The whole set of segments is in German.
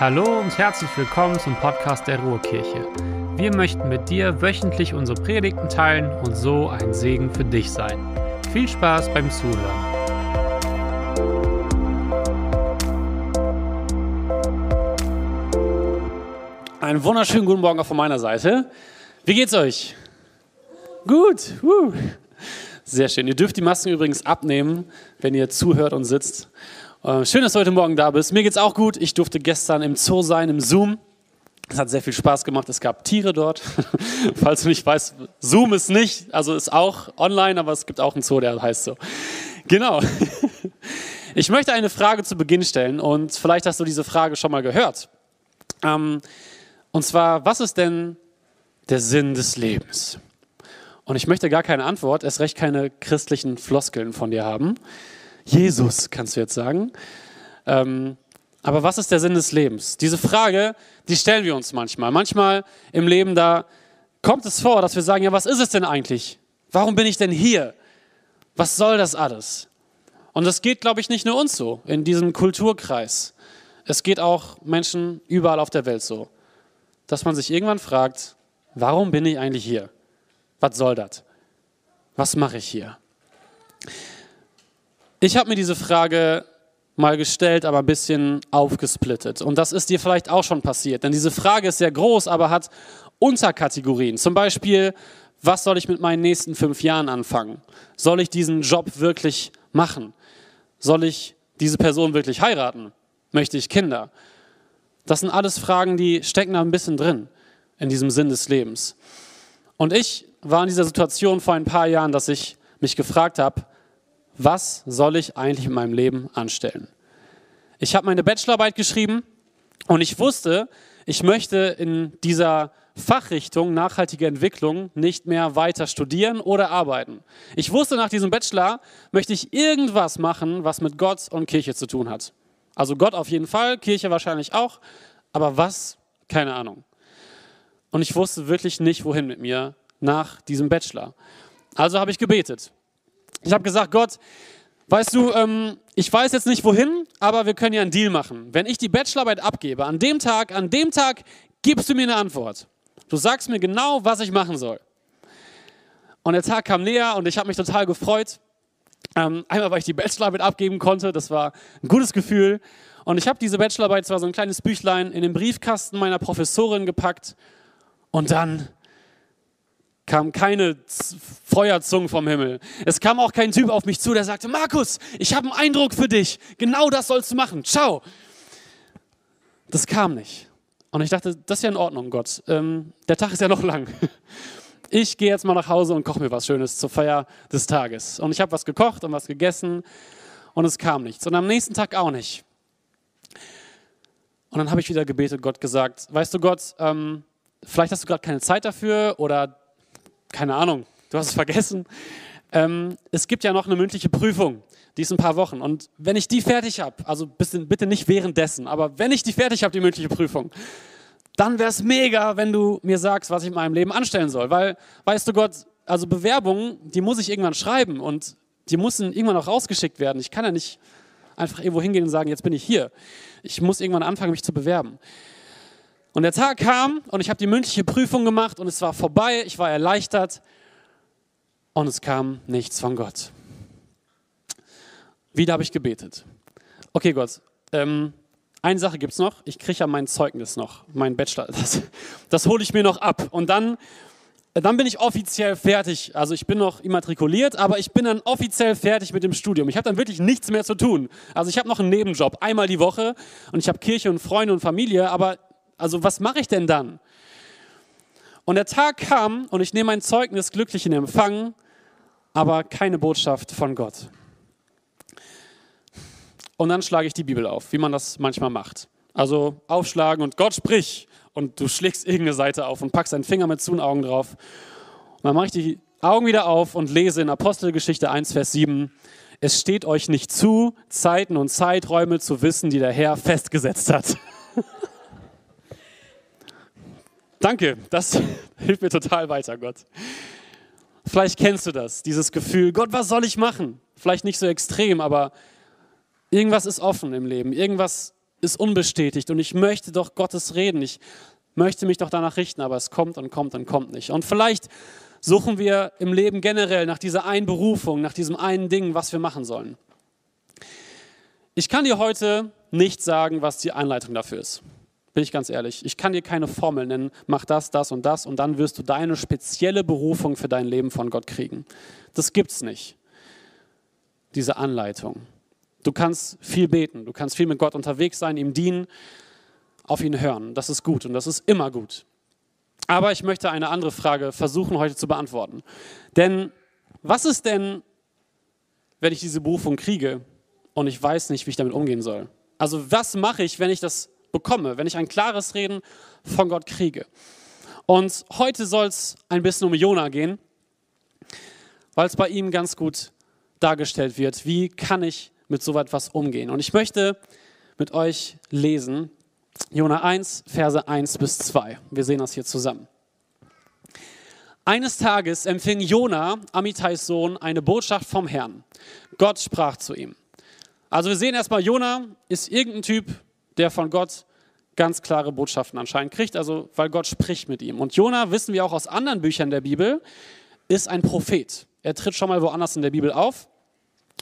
Hallo und herzlich willkommen zum Podcast der Ruhrkirche. Wir möchten mit dir wöchentlich unsere Predigten teilen und so ein Segen für dich sein. Viel Spaß beim Zuhören. Einen wunderschönen guten Morgen auch von meiner Seite. Wie geht's euch? Gut. Uh. Sehr schön. Ihr dürft die Masken übrigens abnehmen, wenn ihr zuhört und sitzt. Äh, schön, dass du heute Morgen da bist. Mir geht's auch gut. Ich durfte gestern im Zoo sein, im Zoom. Es hat sehr viel Spaß gemacht. Es gab Tiere dort. Falls du nicht weißt, Zoom ist nicht, also ist auch online, aber es gibt auch einen Zoo, der heißt so. Genau. Ich möchte eine Frage zu Beginn stellen und vielleicht hast du diese Frage schon mal gehört. Ähm, und zwar, was ist denn der Sinn des Lebens? Und ich möchte gar keine Antwort, erst recht keine christlichen Floskeln von dir haben. Jesus, kannst du jetzt sagen. Ähm, aber was ist der Sinn des Lebens? Diese Frage, die stellen wir uns manchmal. Manchmal im Leben, da kommt es vor, dass wir sagen, ja, was ist es denn eigentlich? Warum bin ich denn hier? Was soll das alles? Und das geht, glaube ich, nicht nur uns so, in diesem Kulturkreis. Es geht auch Menschen überall auf der Welt so, dass man sich irgendwann fragt, warum bin ich eigentlich hier? Was soll das? Was mache ich hier? Ich habe mir diese Frage mal gestellt, aber ein bisschen aufgesplittet. Und das ist dir vielleicht auch schon passiert. Denn diese Frage ist sehr groß, aber hat Unterkategorien. Zum Beispiel, was soll ich mit meinen nächsten fünf Jahren anfangen? Soll ich diesen Job wirklich machen? Soll ich diese Person wirklich heiraten? Möchte ich Kinder? Das sind alles Fragen, die stecken da ein bisschen drin in diesem Sinn des Lebens. Und ich war in dieser Situation vor ein paar Jahren, dass ich mich gefragt habe, was soll ich eigentlich in meinem Leben anstellen? Ich habe meine Bachelorarbeit geschrieben und ich wusste, ich möchte in dieser Fachrichtung nachhaltige Entwicklung nicht mehr weiter studieren oder arbeiten. Ich wusste, nach diesem Bachelor möchte ich irgendwas machen, was mit Gott und Kirche zu tun hat. Also Gott auf jeden Fall, Kirche wahrscheinlich auch, aber was? Keine Ahnung. Und ich wusste wirklich nicht, wohin mit mir nach diesem Bachelor. Also habe ich gebetet. Ich habe gesagt, Gott, weißt du, ähm, ich weiß jetzt nicht wohin, aber wir können ja einen Deal machen. Wenn ich die Bachelorarbeit abgebe, an dem Tag, an dem Tag gibst du mir eine Antwort. Du sagst mir genau, was ich machen soll. Und der Tag kam näher und ich habe mich total gefreut. Ähm, einmal, weil ich die Bachelorarbeit abgeben konnte, das war ein gutes Gefühl. Und ich habe diese Bachelorarbeit, zwar so ein kleines Büchlein, in den Briefkasten meiner Professorin gepackt. Und dann kam keine Feuerzungen vom Himmel. Es kam auch kein Typ auf mich zu, der sagte, Markus, ich habe einen Eindruck für dich. Genau das sollst du machen. Ciao. Das kam nicht. Und ich dachte, das ist ja in Ordnung, Gott. Ähm, der Tag ist ja noch lang. Ich gehe jetzt mal nach Hause und koche mir was Schönes zur Feier des Tages. Und ich habe was gekocht und was gegessen und es kam nichts. Und am nächsten Tag auch nicht. Und dann habe ich wieder gebetet, Gott gesagt, weißt du Gott, ähm, vielleicht hast du gerade keine Zeit dafür oder keine Ahnung, du hast es vergessen. Ähm, es gibt ja noch eine mündliche Prüfung, die ist ein paar Wochen. Und wenn ich die fertig habe, also bitte nicht währenddessen, aber wenn ich die fertig habe, die mündliche Prüfung, dann wäre es mega, wenn du mir sagst, was ich in meinem Leben anstellen soll. Weil, weißt du Gott, also Bewerbungen, die muss ich irgendwann schreiben und die müssen irgendwann auch rausgeschickt werden. Ich kann ja nicht einfach irgendwo hingehen und sagen, jetzt bin ich hier. Ich muss irgendwann anfangen, mich zu bewerben. Und der Tag kam und ich habe die mündliche Prüfung gemacht und es war vorbei, ich war erleichtert und es kam nichts von Gott. Wieder habe ich gebetet. Okay, Gott, ähm, eine Sache gibt es noch, ich kriege ja mein Zeugnis noch, mein Bachelor, das, das hole ich mir noch ab und dann, dann bin ich offiziell fertig. Also ich bin noch immatrikuliert, aber ich bin dann offiziell fertig mit dem Studium. Ich habe dann wirklich nichts mehr zu tun. Also ich habe noch einen Nebenjob, einmal die Woche und ich habe Kirche und Freunde und Familie, aber also was mache ich denn dann? Und der Tag kam und ich nehme mein Zeugnis glücklich in Empfang, aber keine Botschaft von Gott. Und dann schlage ich die Bibel auf, wie man das manchmal macht. Also aufschlagen und Gott sprich. Und du schlägst irgendeine Seite auf und packst deinen Finger mit zu Augen drauf. Und dann mache ich die Augen wieder auf und lese in Apostelgeschichte 1, Vers 7. Es steht euch nicht zu, Zeiten und Zeiträume zu wissen, die der Herr festgesetzt hat. Danke, das hilft mir total weiter, Gott. Vielleicht kennst du das, dieses Gefühl, Gott, was soll ich machen? Vielleicht nicht so extrem, aber irgendwas ist offen im Leben. Irgendwas, ist unbestätigt und ich möchte doch Gottes reden. Ich möchte mich doch danach richten, aber es kommt und kommt und kommt nicht. Und vielleicht suchen wir im Leben generell nach dieser einen Berufung, nach diesem einen Ding, was wir machen sollen. Ich kann dir heute nicht sagen, was die Einleitung dafür ist. Bin ich ganz ehrlich. Ich kann dir keine Formel nennen, mach das, das und das und dann wirst du deine spezielle Berufung für dein Leben von Gott kriegen. Das gibt's nicht. Diese Anleitung. Du kannst viel beten, du kannst viel mit Gott unterwegs sein, ihm dienen, auf ihn hören. Das ist gut und das ist immer gut. Aber ich möchte eine andere Frage versuchen heute zu beantworten. Denn was ist denn, wenn ich diese Berufung kriege und ich weiß nicht, wie ich damit umgehen soll? Also was mache ich, wenn ich das bekomme, wenn ich ein klares Reden von Gott kriege? Und heute soll es ein bisschen um Jona gehen, weil es bei ihm ganz gut dargestellt wird, wie kann ich mit so etwas umgehen. Und ich möchte mit euch lesen Jona 1, Verse 1 bis 2. Wir sehen das hier zusammen. Eines Tages empfing Jona, Amitais Sohn, eine Botschaft vom Herrn. Gott sprach zu ihm. Also wir sehen erstmal, Jona ist irgendein Typ, der von Gott ganz klare Botschaften anscheinend kriegt, also weil Gott spricht mit ihm. Und Jona, wissen wir auch aus anderen Büchern der Bibel, ist ein Prophet. Er tritt schon mal woanders in der Bibel auf.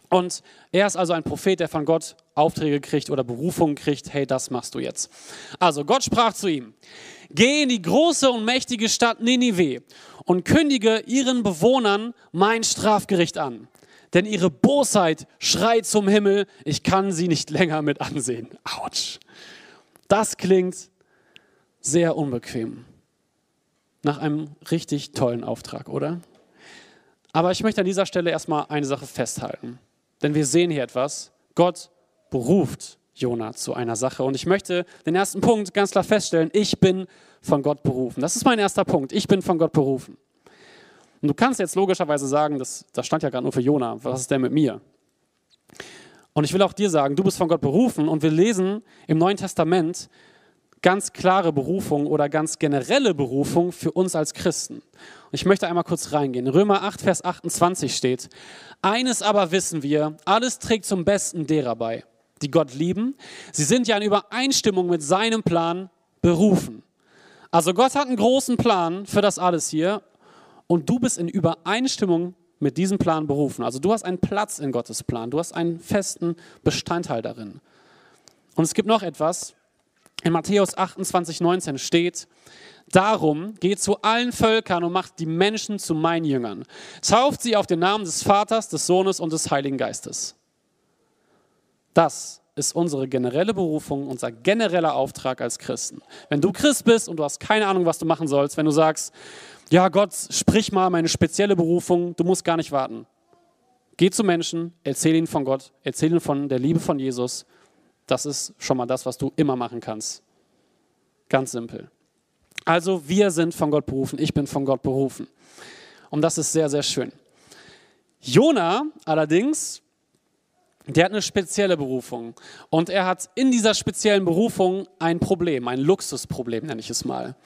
Und er ist also ein Prophet, der von Gott Aufträge kriegt oder Berufungen kriegt, hey, das machst du jetzt. Also Gott sprach zu ihm, geh in die große und mächtige Stadt Ninive und kündige ihren Bewohnern mein Strafgericht an. Denn ihre Bosheit schreit zum Himmel, ich kann sie nicht länger mit ansehen. Autsch. Das klingt sehr unbequem. Nach einem richtig tollen Auftrag, oder? Aber ich möchte an dieser Stelle erstmal eine Sache festhalten. Denn wir sehen hier etwas. Gott beruft Jona zu einer Sache. Und ich möchte den ersten Punkt ganz klar feststellen, ich bin von Gott berufen. Das ist mein erster Punkt. Ich bin von Gott berufen. Und du kannst jetzt logischerweise sagen, das, das stand ja gerade nur für Jona, was ist denn mit mir? Und ich will auch dir sagen, du bist von Gott berufen und wir lesen im Neuen Testament ganz klare Berufung oder ganz generelle Berufung für uns als Christen. Und ich möchte einmal kurz reingehen. Römer 8, Vers 28 steht, eines aber wissen wir, alles trägt zum Besten derer bei, die Gott lieben. Sie sind ja in Übereinstimmung mit seinem Plan berufen. Also Gott hat einen großen Plan für das alles hier und du bist in Übereinstimmung mit diesem Plan berufen. Also du hast einen Platz in Gottes Plan, du hast einen festen Bestandteil darin. Und es gibt noch etwas, in Matthäus 28, 19 steht, Darum geht zu allen Völkern und macht die Menschen zu meinen Jüngern. Tauft sie auf den Namen des Vaters, des Sohnes und des Heiligen Geistes. Das ist unsere generelle Berufung, unser genereller Auftrag als Christen. Wenn du Christ bist und du hast keine Ahnung, was du machen sollst, wenn du sagst, ja Gott, sprich mal meine spezielle Berufung, du musst gar nicht warten. Geh zu Menschen, erzähl ihnen von Gott, erzähl ihnen von der Liebe von Jesus das ist schon mal das, was du immer machen kannst. Ganz simpel. Also wir sind von Gott berufen, ich bin von Gott berufen. Und das ist sehr, sehr schön. Jona allerdings, der hat eine spezielle Berufung. Und er hat in dieser speziellen Berufung ein Problem, ein Luxusproblem nenne ich es mal.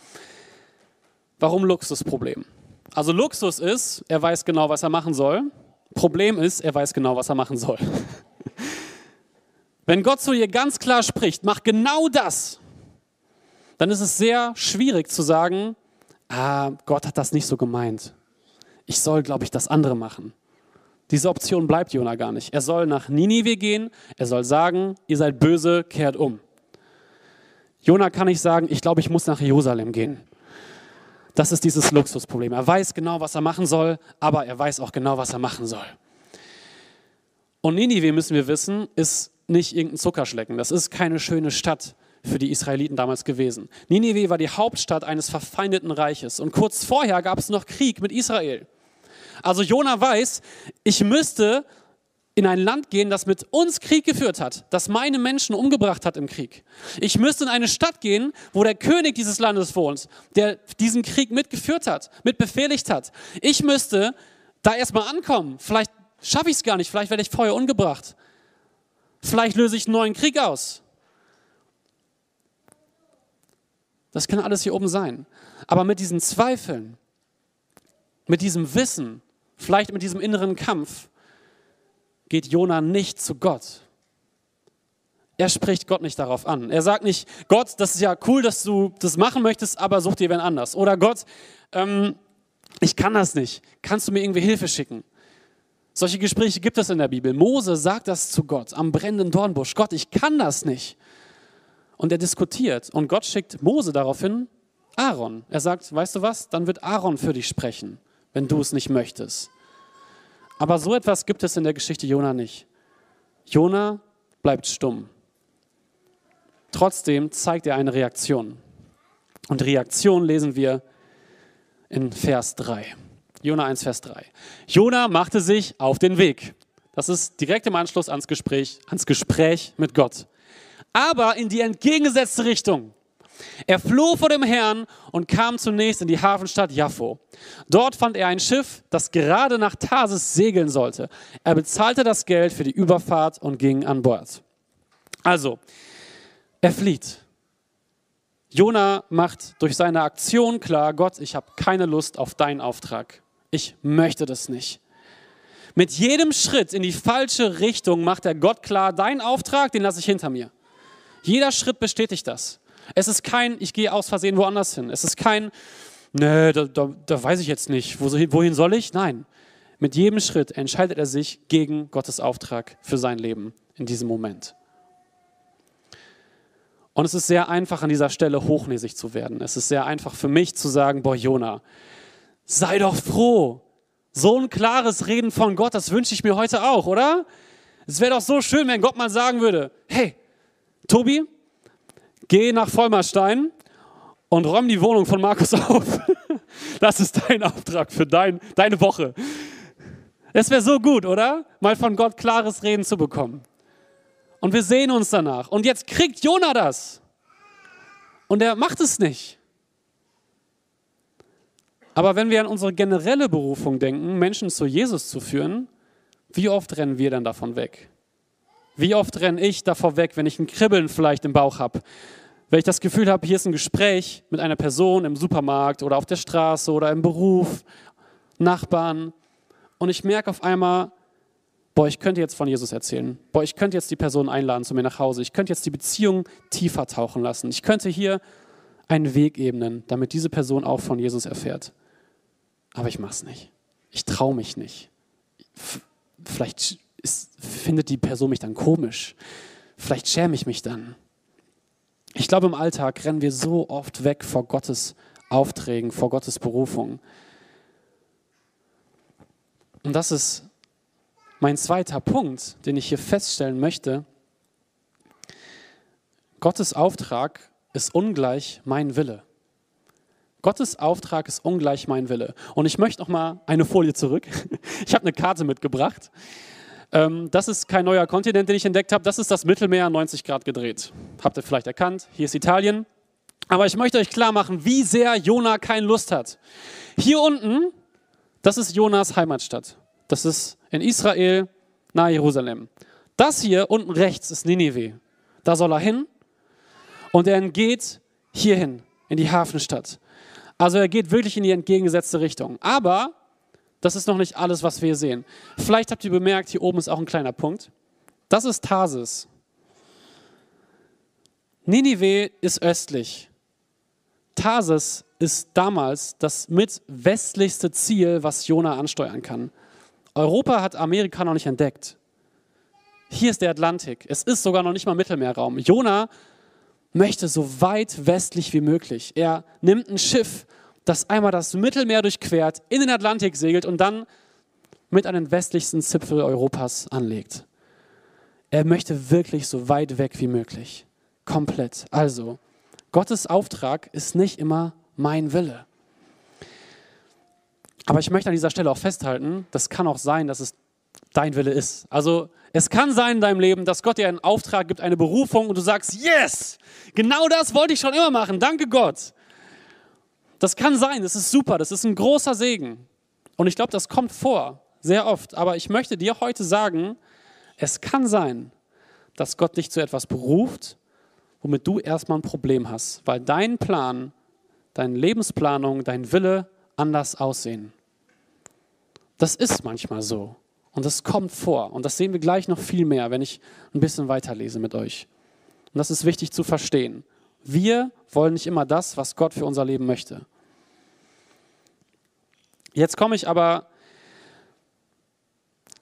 Warum Luxusproblem? Also Luxus ist, er weiß genau, was er machen soll. Problem ist, er weiß genau, was er machen soll. Wenn Gott zu dir ganz klar spricht, mach genau das, dann ist es sehr schwierig zu sagen, ah, Gott hat das nicht so gemeint. Ich soll, glaube ich, das andere machen. Diese Option bleibt Jona gar nicht. Er soll nach Ninive gehen, er soll sagen, ihr seid böse, kehrt um. Jona kann nicht sagen, ich glaube, ich muss nach Jerusalem gehen. Das ist dieses Luxusproblem. Er weiß genau, was er machen soll, aber er weiß auch genau, was er machen soll. Und Ninive, müssen wir wissen, ist nicht irgendein Zuckerschlecken. Das ist keine schöne Stadt für die Israeliten damals gewesen. Ninive war die Hauptstadt eines verfeindeten Reiches und kurz vorher gab es noch Krieg mit Israel. Also Jona weiß, ich müsste in ein Land gehen, das mit uns Krieg geführt hat, das meine Menschen umgebracht hat im Krieg. Ich müsste in eine Stadt gehen, wo der König dieses Landes wohnt, der diesen Krieg mitgeführt hat, mitbefehligt hat. Ich müsste da erstmal ankommen. Vielleicht schaffe ich es gar nicht, vielleicht werde ich vorher umgebracht. Vielleicht löse ich einen neuen Krieg aus. Das kann alles hier oben sein. Aber mit diesen Zweifeln, mit diesem Wissen, vielleicht mit diesem inneren Kampf, geht Jona nicht zu Gott. er spricht Gott nicht darauf an. Er sagt nicht, Gott, das ist ja cool, dass du das machen möchtest, aber such dir wen anders. Oder Gott, ähm, ich kann das nicht. Kannst du mir irgendwie Hilfe schicken? Solche Gespräche gibt es in der Bibel. Mose sagt das zu Gott am brennenden Dornbusch. Gott, ich kann das nicht. Und er diskutiert. Und Gott schickt Mose daraufhin Aaron. Er sagt, weißt du was, dann wird Aaron für dich sprechen, wenn du es nicht möchtest. Aber so etwas gibt es in der Geschichte Jona nicht. Jona bleibt stumm. Trotzdem zeigt er eine Reaktion. Und Reaktion lesen wir in Vers 3. Jona 1, Vers 3. Jona machte sich auf den Weg. Das ist direkt im Anschluss ans Gespräch, ans Gespräch mit Gott. Aber in die entgegengesetzte Richtung. Er floh vor dem Herrn und kam zunächst in die Hafenstadt Jaffo. Dort fand er ein Schiff, das gerade nach Tarsis segeln sollte. Er bezahlte das Geld für die Überfahrt und ging an Bord. Also, er flieht. Jona macht durch seine Aktion klar, Gott, ich habe keine Lust auf deinen Auftrag. Ich möchte das nicht. Mit jedem Schritt in die falsche Richtung macht er Gott klar, deinen Auftrag, den lasse ich hinter mir. Jeder Schritt bestätigt das. Es ist kein, ich gehe aus Versehen woanders hin. Es ist kein, ne, da, da, da weiß ich jetzt nicht, wohin soll ich? Nein. Mit jedem Schritt entscheidet er sich gegen Gottes Auftrag für sein Leben in diesem Moment. Und es ist sehr einfach, an dieser Stelle hochnäsig zu werden. Es ist sehr einfach für mich zu sagen, boah, Jona, sei doch froh. So ein klares Reden von Gott, das wünsche ich mir heute auch, oder? Es wäre doch so schön, wenn Gott mal sagen würde, hey, Tobi, geh nach Vollmerstein und räum die Wohnung von Markus auf. Das ist dein Auftrag für dein, deine Woche. Es wäre so gut, oder? Mal von Gott klares Reden zu bekommen. Und wir sehen uns danach. Und jetzt kriegt Jona das. Und er macht es nicht. Aber wenn wir an unsere generelle Berufung denken, Menschen zu Jesus zu führen, wie oft rennen wir dann davon weg? Wie oft renne ich davor weg, wenn ich ein Kribbeln vielleicht im Bauch habe? Wenn ich das Gefühl habe, hier ist ein Gespräch mit einer Person im Supermarkt oder auf der Straße oder im Beruf, Nachbarn, und ich merke auf einmal, boah, ich könnte jetzt von Jesus erzählen. Boah, ich könnte jetzt die Person einladen zu mir nach Hause. Ich könnte jetzt die Beziehung tiefer tauchen lassen. Ich könnte hier einen Weg ebnen, damit diese Person auch von Jesus erfährt. Aber ich mache es nicht. Ich traue mich nicht. Vielleicht ist, findet die Person mich dann komisch. Vielleicht schäme ich mich dann. Ich glaube, im Alltag rennen wir so oft weg vor Gottes Aufträgen, vor Gottes Berufung. Und das ist mein zweiter Punkt, den ich hier feststellen möchte. Gottes Auftrag ist ungleich mein Wille. Gottes Auftrag ist ungleich mein Wille. Und ich möchte noch mal eine Folie zurück. Ich habe eine Karte mitgebracht. Ähm, das ist kein neuer Kontinent, den ich entdeckt habe. Das ist das Mittelmeer 90 Grad gedreht. Habt ihr vielleicht erkannt? Hier ist Italien. Aber ich möchte euch klar machen, wie sehr Jona keine Lust hat. Hier unten, das ist Jonas Heimatstadt. Das ist in Israel, nahe Jerusalem. Das hier unten rechts ist Ninive. Da soll er hin und er geht hierhin, in die Hafenstadt. Also er geht wirklich in die entgegengesetzte Richtung. Aber das ist noch nicht alles, was wir sehen. Vielleicht habt ihr bemerkt, hier oben ist auch ein kleiner Punkt. Das ist Tarsis. Ninive ist östlich. Tarsis ist damals das mit westlichste Ziel, was Jona ansteuern kann. Europa hat Amerika noch nicht entdeckt. Hier ist der Atlantik. Es ist sogar noch nicht mal Mittelmeerraum. Jona möchte so weit westlich wie möglich. Er nimmt ein Schiff, das einmal das Mittelmeer durchquert, in den Atlantik segelt und dann mit an den westlichsten Zipfel Europas anlegt. Er möchte wirklich so weit weg wie möglich. Komplett. Also, Gottes Auftrag ist nicht immer mein Wille. Aber ich möchte an dieser Stelle auch festhalten, das kann auch sein, dass es dein Wille ist. Also es kann sein in deinem Leben, dass Gott dir einen Auftrag gibt, eine Berufung und du sagst, yes, genau das wollte ich schon immer machen, danke Gott. Das kann sein, das ist super, das ist ein großer Segen. Und ich glaube, das kommt vor, sehr oft. Aber ich möchte dir heute sagen, es kann sein, dass Gott dich zu etwas beruft, womit du erstmal ein Problem hast, weil dein Plan, deine Lebensplanung, dein Wille anders aussehen. Das ist manchmal so. Und das kommt vor. Und das sehen wir gleich noch viel mehr, wenn ich ein bisschen weiterlese mit euch. Und das ist wichtig zu verstehen. Wir wollen nicht immer das, was Gott für unser Leben möchte. Jetzt komme ich aber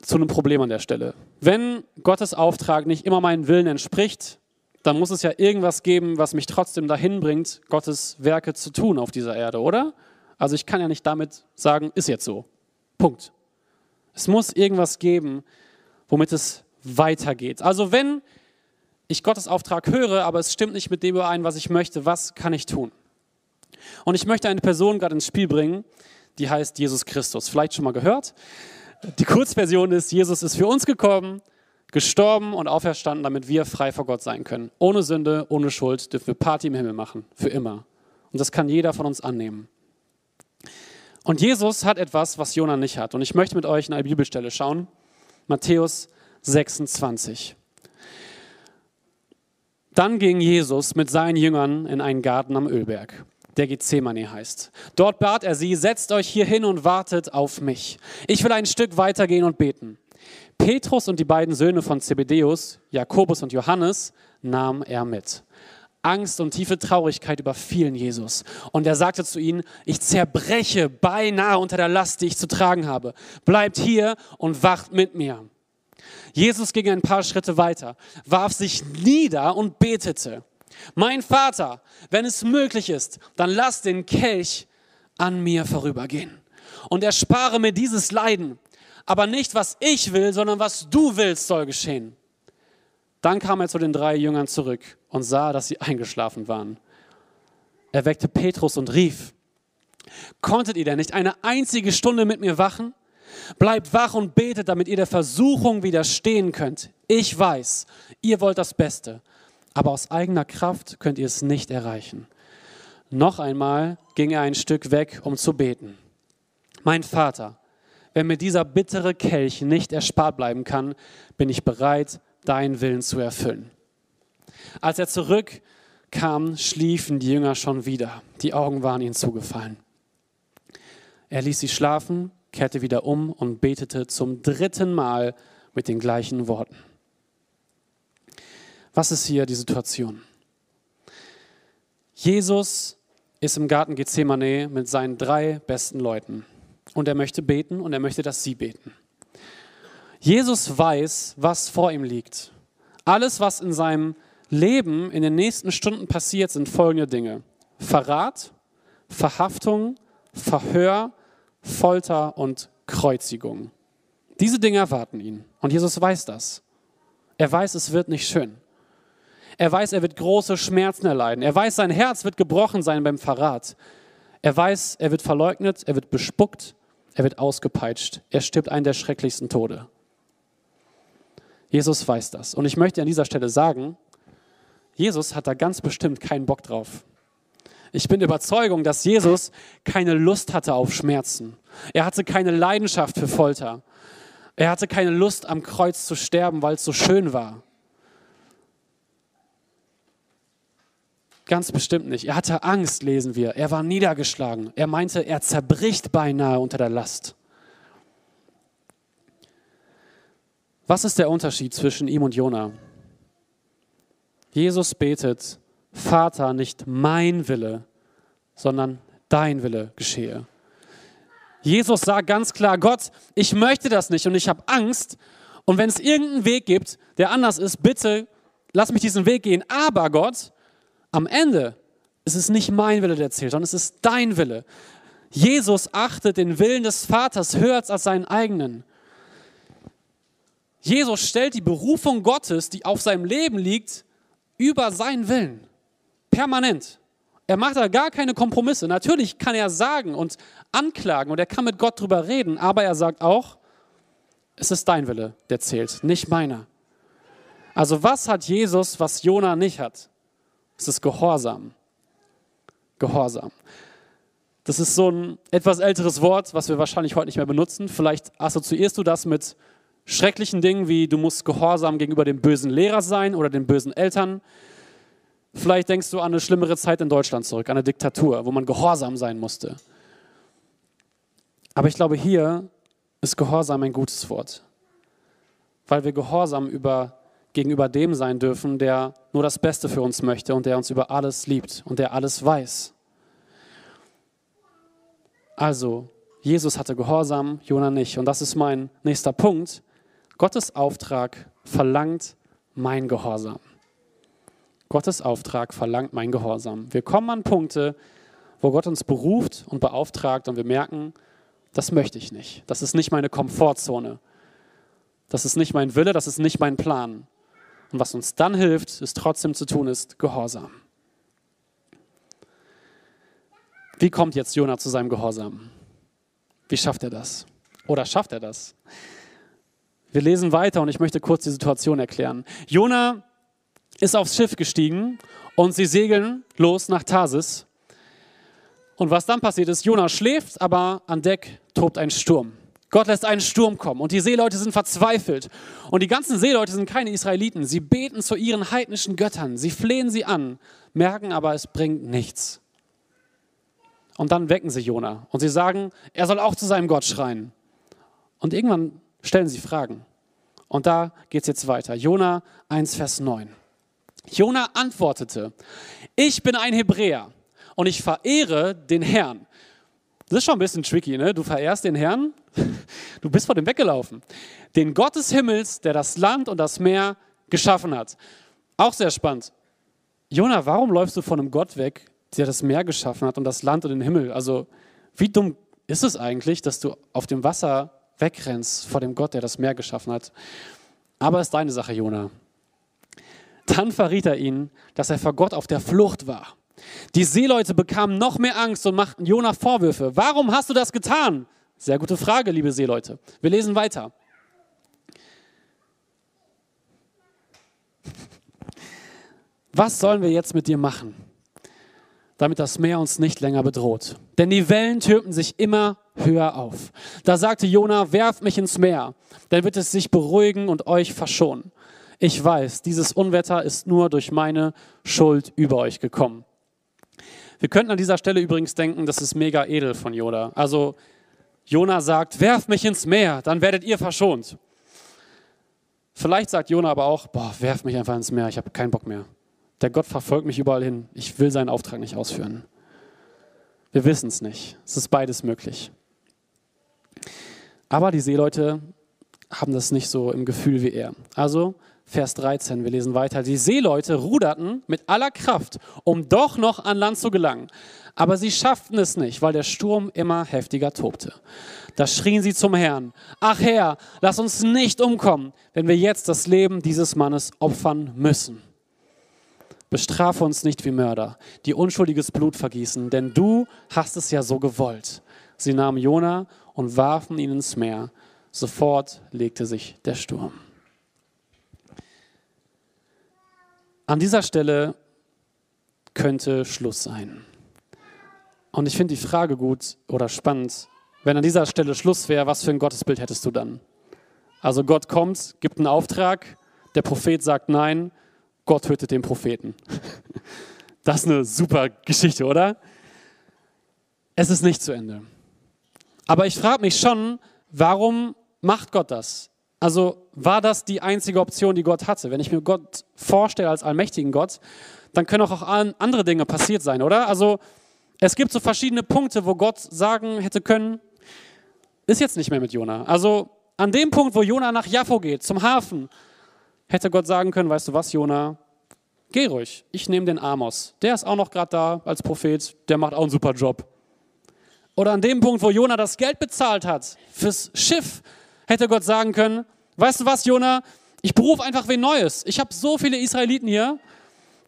zu einem Problem an der Stelle. Wenn Gottes Auftrag nicht immer meinen Willen entspricht, dann muss es ja irgendwas geben, was mich trotzdem dahin bringt, Gottes Werke zu tun auf dieser Erde, oder? Also ich kann ja nicht damit sagen, ist jetzt so. Punkt. Es muss irgendwas geben, womit es weitergeht. Also wenn ich Gottes Auftrag höre, aber es stimmt nicht mit dem überein, was ich möchte, was kann ich tun? Und ich möchte eine Person gerade ins Spiel bringen, die heißt Jesus Christus. Vielleicht schon mal gehört. Die Kurzversion ist, Jesus ist für uns gekommen, gestorben und auferstanden, damit wir frei vor Gott sein können. Ohne Sünde, ohne Schuld dürfen wir Party im Himmel machen, für immer. Und das kann jeder von uns annehmen. Und Jesus hat etwas, was Jona nicht hat. Und ich möchte mit euch in eine Bibelstelle schauen. Matthäus 26. Dann ging Jesus mit seinen Jüngern in einen Garten am Ölberg der Gethsemane heißt. Dort bat er sie, setzt euch hier hin und wartet auf mich. Ich will ein Stück weitergehen und beten. Petrus und die beiden Söhne von Zebedeus, Jakobus und Johannes, nahm er mit. Angst und tiefe Traurigkeit überfielen Jesus. Und er sagte zu ihnen, ich zerbreche beinahe unter der Last, die ich zu tragen habe. Bleibt hier und wacht mit mir. Jesus ging ein paar Schritte weiter, warf sich nieder und betete. Mein Vater, wenn es möglich ist, dann lass den Kelch an mir vorübergehen und erspare mir dieses Leiden. Aber nicht, was ich will, sondern was du willst, soll geschehen. Dann kam er zu den drei Jüngern zurück und sah, dass sie eingeschlafen waren. Er weckte Petrus und rief, konntet ihr denn nicht eine einzige Stunde mit mir wachen? Bleibt wach und betet, damit ihr der Versuchung widerstehen könnt. Ich weiß, ihr wollt das Beste, aber aus eigener Kraft könnt ihr es nicht erreichen. Noch einmal ging er ein Stück weg, um zu beten. Mein Vater, wenn mir dieser bittere Kelch nicht erspart bleiben kann, bin ich bereit, deinen Willen zu erfüllen. Als er zurückkam, schliefen die Jünger schon wieder. Die Augen waren ihnen zugefallen. Er ließ sie schlafen, kehrte wieder um und betete zum dritten Mal mit den gleichen Worten. Was ist hier die Situation? Jesus ist im Garten Gethsemane mit seinen drei besten Leuten und er möchte beten und er möchte, dass sie beten. Jesus weiß, was vor ihm liegt. Alles, was in seinem Leben in den nächsten Stunden passiert, sind folgende Dinge. Verrat, Verhaftung, Verhör, Folter und Kreuzigung. Diese Dinge erwarten ihn. Und Jesus weiß das. Er weiß, es wird nicht schön. Er weiß, er wird große Schmerzen erleiden. Er weiß, sein Herz wird gebrochen sein beim Verrat. Er weiß, er wird verleugnet, er wird bespuckt, er wird ausgepeitscht. Er stirbt einen der schrecklichsten Tode. Jesus weiß das. Und ich möchte an dieser Stelle sagen, Jesus hat da ganz bestimmt keinen Bock drauf. Ich bin der Überzeugung, dass Jesus keine Lust hatte auf Schmerzen. Er hatte keine Leidenschaft für Folter. Er hatte keine Lust, am Kreuz zu sterben, weil es so schön war. Ganz bestimmt nicht. Er hatte Angst, lesen wir. Er war niedergeschlagen. Er meinte, er zerbricht beinahe unter der Last. Was ist der Unterschied zwischen ihm und Jona? Jesus betet, Vater, nicht mein Wille, sondern dein Wille geschehe. Jesus sagt ganz klar, Gott, ich möchte das nicht und ich habe Angst. Und wenn es irgendeinen Weg gibt, der anders ist, bitte lass mich diesen Weg gehen. Aber Gott, am Ende ist es nicht mein Wille, der zählt, sondern es ist dein Wille. Jesus achtet den Willen des Vaters höher als seinen eigenen. Jesus stellt die Berufung Gottes, die auf seinem Leben liegt, über seinen Willen. Permanent. Er macht da gar keine Kompromisse. Natürlich kann er sagen und anklagen und er kann mit Gott drüber reden, aber er sagt auch, es ist dein Wille, der zählt, nicht meiner. Also was hat Jesus, was Jona nicht hat? Es ist Gehorsam. Gehorsam. Das ist so ein etwas älteres Wort, was wir wahrscheinlich heute nicht mehr benutzen. Vielleicht assoziierst du das mit schrecklichen Dingen wie du musst gehorsam gegenüber dem bösen Lehrer sein oder den bösen Eltern. Vielleicht denkst du an eine schlimmere Zeit in Deutschland zurück, an eine Diktatur, wo man gehorsam sein musste. Aber ich glaube, hier ist Gehorsam ein gutes Wort, weil wir Gehorsam über gegenüber dem sein dürfen, der nur das Beste für uns möchte und der uns über alles liebt und der alles weiß. Also, Jesus hatte Gehorsam, Jona nicht. Und das ist mein nächster Punkt. Gottes Auftrag verlangt mein Gehorsam. Gottes Auftrag verlangt mein Gehorsam. Wir kommen an Punkte, wo Gott uns beruft und beauftragt und wir merken, das möchte ich nicht. Das ist nicht meine Komfortzone. Das ist nicht mein Wille, das ist nicht mein Plan. Und was uns dann hilft, ist trotzdem zu tun, ist Gehorsam. Wie kommt jetzt Jona zu seinem Gehorsam? Wie schafft er das? Oder schafft er das? Wir lesen weiter und ich möchte kurz die Situation erklären. Jona ist aufs Schiff gestiegen und sie segeln los nach Tarsis. Und was dann passiert ist, Jona schläft, aber an Deck tobt ein Sturm. Gott lässt einen Sturm kommen und die Seeleute sind verzweifelt. Und die ganzen Seeleute sind keine Israeliten. Sie beten zu ihren heidnischen Göttern. Sie flehen sie an, merken aber, es bringt nichts. Und dann wecken sie Jona und sie sagen, er soll auch zu seinem Gott schreien. Und irgendwann stellen sie Fragen. Und da geht es jetzt weiter. Jona 1, Vers 9. Jona antwortete, ich bin ein Hebräer und ich verehre den Herrn. Das ist schon ein bisschen tricky, ne? Du verehrst den Herrn, du bist vor dem weggelaufen. Den Gott des Himmels, der das Land und das Meer geschaffen hat. Auch sehr spannend. Jona, warum läufst du von einem Gott weg, der das Meer geschaffen hat und das Land und den Himmel. Also wie dumm ist es eigentlich, dass du auf dem Wasser wegrennst vor dem Gott, der das Meer geschaffen hat? Aber es ist deine Sache, Jona. Dann verriet er ihnen, dass er vor Gott auf der Flucht war. Die Seeleute bekamen noch mehr Angst und machten Jona Vorwürfe. Warum hast du das getan? Sehr gute Frage, liebe Seeleute. Wir lesen weiter. Was sollen wir jetzt mit dir machen? damit das Meer uns nicht länger bedroht. Denn die Wellen türmten sich immer höher auf. Da sagte Jona, werft mich ins Meer, dann wird es sich beruhigen und euch verschonen. Ich weiß, dieses Unwetter ist nur durch meine Schuld über euch gekommen. Wir könnten an dieser Stelle übrigens denken, das ist mega edel von Jona. Also Jona sagt, werft mich ins Meer, dann werdet ihr verschont. Vielleicht sagt Jona aber auch, boah, werft mich einfach ins Meer, ich habe keinen Bock mehr. Der Gott verfolgt mich überall hin. Ich will seinen Auftrag nicht ausführen. Wir wissen es nicht. Es ist beides möglich. Aber die Seeleute haben das nicht so im Gefühl wie er. Also Vers 13, wir lesen weiter. Die Seeleute ruderten mit aller Kraft, um doch noch an Land zu gelangen. Aber sie schafften es nicht, weil der Sturm immer heftiger tobte. Da schrien sie zum Herrn, ach Herr, lass uns nicht umkommen, wenn wir jetzt das Leben dieses Mannes opfern müssen. Bestrafe uns nicht wie Mörder, die unschuldiges Blut vergießen, denn du hast es ja so gewollt. Sie nahmen Jona und warfen ihn ins Meer. Sofort legte sich der Sturm. An dieser Stelle könnte Schluss sein. Und ich finde die Frage gut oder spannend. Wenn an dieser Stelle Schluss wäre, was für ein Gottesbild hättest du dann? Also Gott kommt, gibt einen Auftrag, der Prophet sagt nein, Gott tötet den Propheten. Das ist eine super Geschichte, oder? Es ist nicht zu Ende. Aber ich frage mich schon, warum macht Gott das? Also war das die einzige Option, die Gott hatte? Wenn ich mir Gott vorstelle als allmächtigen Gott, dann können auch andere Dinge passiert sein, oder? Also es gibt so verschiedene Punkte, wo Gott sagen hätte können, ist jetzt nicht mehr mit Jona. Also an dem Punkt, wo Jona nach Jaffo geht, zum Hafen, hätte Gott sagen können, weißt du was, Jona, geh ruhig, ich nehme den Amos. Der ist auch noch gerade da als Prophet, der macht auch einen super Job. Oder an dem Punkt, wo Jona das Geld bezahlt hat fürs Schiff, hätte Gott sagen können, weißt du was, Jona, ich berufe einfach wen Neues. Ich habe so viele Israeliten hier,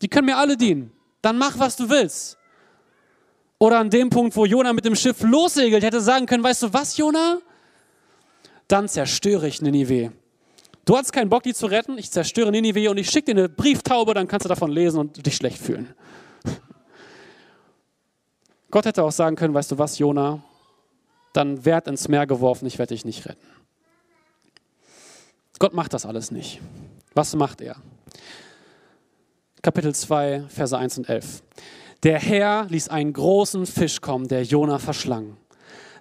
die können mir alle dienen. Dann mach, was du willst. Oder an dem Punkt, wo Jona mit dem Schiff lossegelt, hätte sagen können, weißt du was, Jona? Dann zerstöre ich Ninive. Du hast keinen Bock, die zu retten, ich zerstöre Ninive und ich schicke dir eine Brieftaube, dann kannst du davon lesen und dich schlecht fühlen. Gott hätte auch sagen können, weißt du was, Jona, dann werd ins Meer geworfen, ich werde dich nicht retten. Gott macht das alles nicht. Was macht er? Kapitel 2, Verse 1 und 11. Der Herr ließ einen großen Fisch kommen, der Jona verschlang.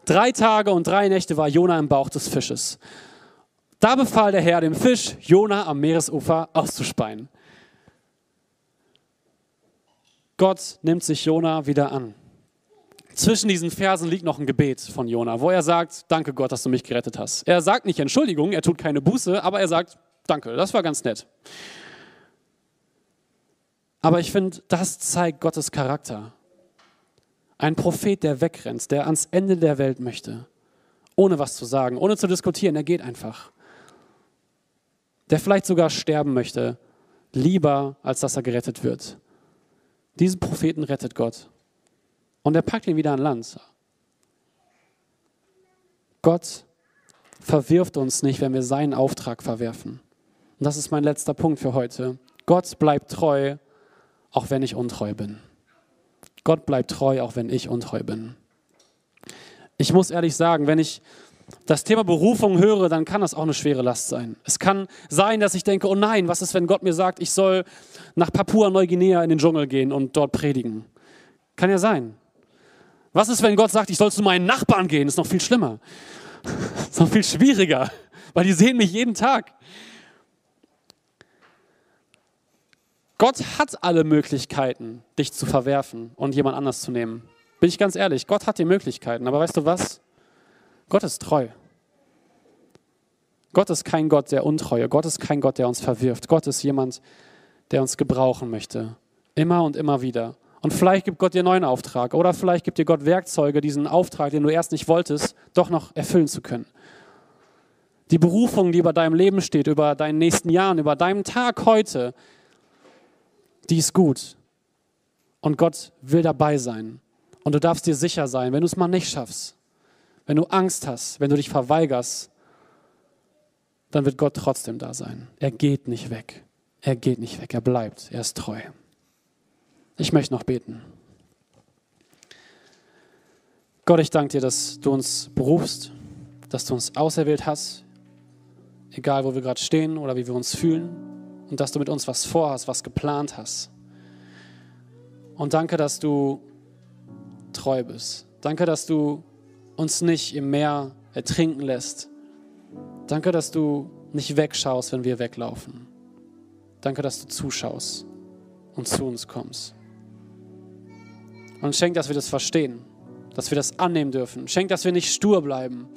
Drei Tage und drei Nächte war Jona im Bauch des Fisches. Da befahl der Herr dem Fisch, Jona am Meeresufer auszuspeien. Gott nimmt sich Jona wieder an. Zwischen diesen Versen liegt noch ein Gebet von Jona, wo er sagt, danke Gott, dass du mich gerettet hast. Er sagt nicht Entschuldigung, er tut keine Buße, aber er sagt, danke, das war ganz nett. Aber ich finde, das zeigt Gottes Charakter. Ein Prophet, der wegrennt, der ans Ende der Welt möchte, ohne was zu sagen, ohne zu diskutieren, er geht einfach. Der vielleicht sogar sterben möchte, lieber als dass er gerettet wird. Diesen Propheten rettet Gott. Und er packt ihn wieder an Land. Gott verwirft uns nicht, wenn wir seinen Auftrag verwerfen. Und das ist mein letzter Punkt für heute. Gott bleibt treu, auch wenn ich untreu bin. Gott bleibt treu, auch wenn ich untreu bin. Ich muss ehrlich sagen, wenn ich das Thema Berufung höre, dann kann das auch eine schwere Last sein. Es kann sein, dass ich denke, oh nein, was ist, wenn Gott mir sagt, ich soll nach Papua-Neuguinea in den Dschungel gehen und dort predigen? Kann ja sein. Was ist, wenn Gott sagt, ich soll zu meinen Nachbarn gehen? Das ist noch viel schlimmer. Das ist noch viel schwieriger, weil die sehen mich jeden Tag. Gott hat alle Möglichkeiten, dich zu verwerfen und jemand anders zu nehmen. Bin ich ganz ehrlich, Gott hat die Möglichkeiten, aber weißt du was? Gott ist treu. Gott ist kein Gott der Untreue. Gott ist kein Gott, der uns verwirft. Gott ist jemand, der uns gebrauchen möchte. Immer und immer wieder. Und vielleicht gibt Gott dir einen neuen Auftrag oder vielleicht gibt dir Gott Werkzeuge, diesen Auftrag, den du erst nicht wolltest, doch noch erfüllen zu können. Die Berufung, die über deinem Leben steht, über deinen nächsten Jahren, über deinem Tag heute, die ist gut. Und Gott will dabei sein. Und du darfst dir sicher sein, wenn du es mal nicht schaffst, wenn du Angst hast, wenn du dich verweigerst, dann wird Gott trotzdem da sein. Er geht nicht weg. Er geht nicht weg. Er bleibt. Er ist treu. Ich möchte noch beten. Gott, ich danke dir, dass du uns berufst, dass du uns auserwählt hast, egal wo wir gerade stehen oder wie wir uns fühlen, und dass du mit uns was vorhast, was geplant hast. Und danke, dass du treu bist. Danke, dass du uns nicht im Meer ertrinken lässt. Danke, dass du nicht wegschaust, wenn wir weglaufen. Danke, dass du zuschaust und zu uns kommst. Und schenk, dass wir das verstehen, dass wir das annehmen dürfen. Schenk, dass wir nicht stur bleiben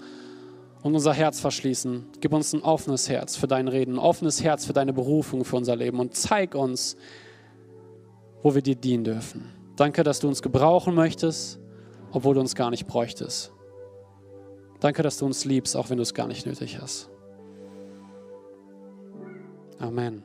und unser Herz verschließen. Gib uns ein offenes Herz für dein Reden, ein offenes Herz für deine Berufung, für unser Leben und zeig uns, wo wir dir dienen dürfen. Danke, dass du uns gebrauchen möchtest, obwohl du uns gar nicht bräuchtest. Danke, dass du uns liebst, auch wenn du es gar nicht nötig hast. Amen.